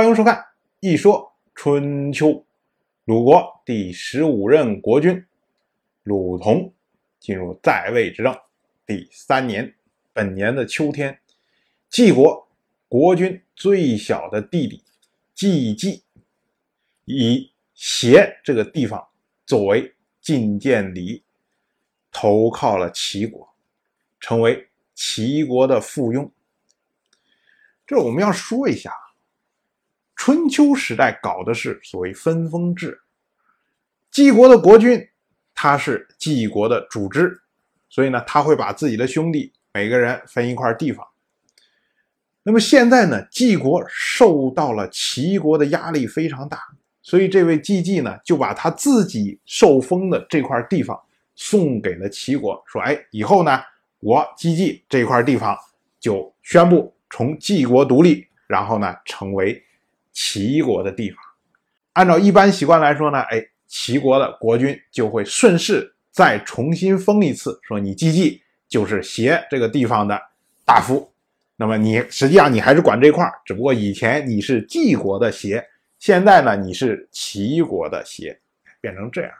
欢迎收看《一说春秋》。鲁国第十五任国君鲁同进入在位执政第三年，本年的秋天，晋国国君最小的弟弟季季以协这个地方作为觐见礼，投靠了齐国，成为齐国的附庸。这我们要说一下。春秋时代搞的是所谓分封制，晋国的国君他是晋国的主支，所以呢他会把自己的兄弟每个人分一块地方。那么现在呢，晋国受到了齐国的压力非常大，所以这位季季呢就把他自己受封的这块地方送给了齐国，说：“哎，以后呢我季季这块地方就宣布从晋国独立，然后呢成为。”齐国的地方，按照一般习惯来说呢，哎，齐国的国君就会顺势再重新封一次，说你季季就是协这个地方的大夫，那么你实际上你还是管这块只不过以前你是季国的协，现在呢你是齐国的协，变成这样。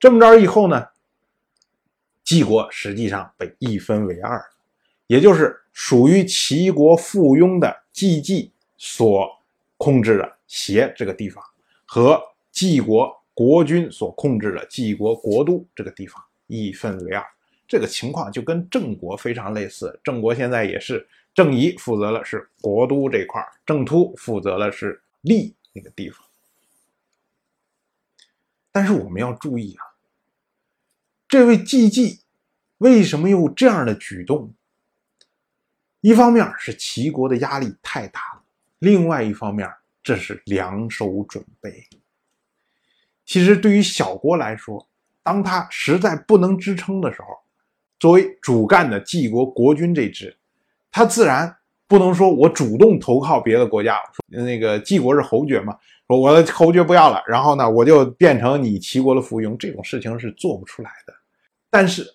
这么着以后呢，季国实际上被一分为二，也就是属于齐国附庸的季季所。控制了协这个地方，和晋国国君所控制的晋国国都这个地方一分为二，这个情况就跟郑国非常类似。郑国现在也是郑仪负责的是国都这块，郑突负责的是利那个地方。但是我们要注意啊，这位季季为什么有这样的举动？一方面是齐国的压力太大。另外一方面，这是两手准备。其实对于小国来说，当他实在不能支撑的时候，作为主干的晋国国君这支，他自然不能说我主动投靠别的国家。那个晋国是侯爵嘛，说我的侯爵不要了，然后呢，我就变成你齐国的附庸，这种事情是做不出来的。但是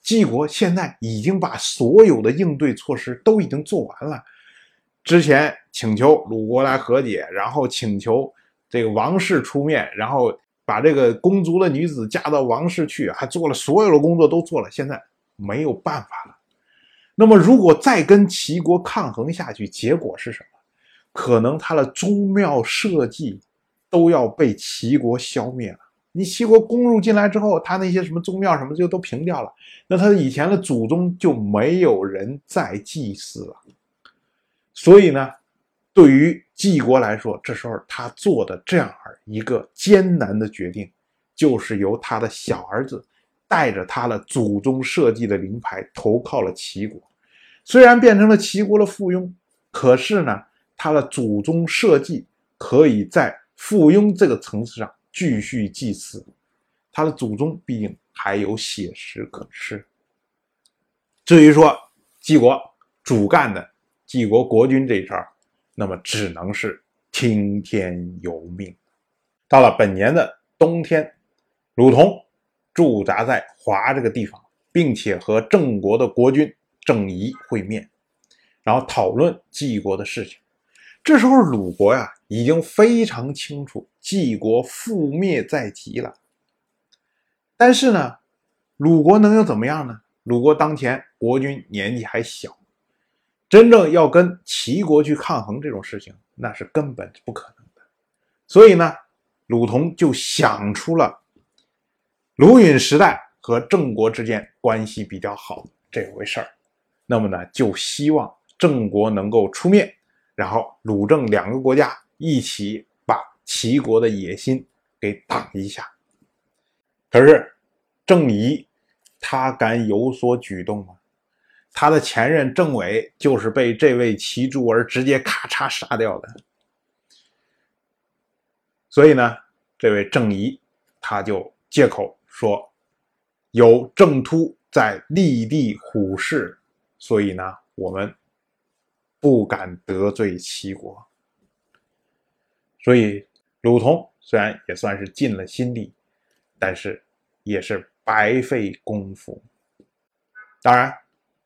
晋国现在已经把所有的应对措施都已经做完了。之前请求鲁国来和解，然后请求这个王室出面，然后把这个公族的女子嫁到王室去，还做了所有的工作都做了，现在没有办法了。那么如果再跟齐国抗衡下去，结果是什么？可能他的宗庙社稷都要被齐国消灭了。你齐国攻入进来之后，他那些什么宗庙什么就都平掉了，那他以前的祖宗就没有人再祭祀了。所以呢，对于晋国来说，这时候他做的这样一个艰难的决定，就是由他的小儿子带着他的祖宗社稷的灵牌投靠了齐国。虽然变成了齐国的附庸，可是呢，他的祖宗社稷可以在附庸这个层次上继续祭祀，他的祖宗毕竟还有血食可吃。至于说晋国主干的，晋国国君这一招，那么只能是听天由命。到了本年的冬天，鲁同驻扎在华这个地方，并且和郑国的国君郑仪会面，然后讨论晋国的事情。这时候，鲁国呀已经非常清楚晋国覆灭在即了。但是呢，鲁国能又怎么样呢？鲁国当前国君年纪还小。真正要跟齐国去抗衡这种事情，那是根本不可能的。所以呢，鲁同就想出了鲁允时代和郑国之间关系比较好这回事儿。那么呢，就希望郑国能够出面，然后鲁郑两个国家一起把齐国的野心给挡一下。可是郑仪他敢有所举动吗？他的前任政委就是被这位齐诸儿直接咔嚓杀掉的，所以呢，这位郑仪他就借口说有郑突在立地虎视，所以呢，我们不敢得罪齐国。所以鲁同虽然也算是尽了心力，但是也是白费功夫。当然。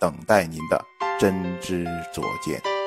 等待您的真知灼见。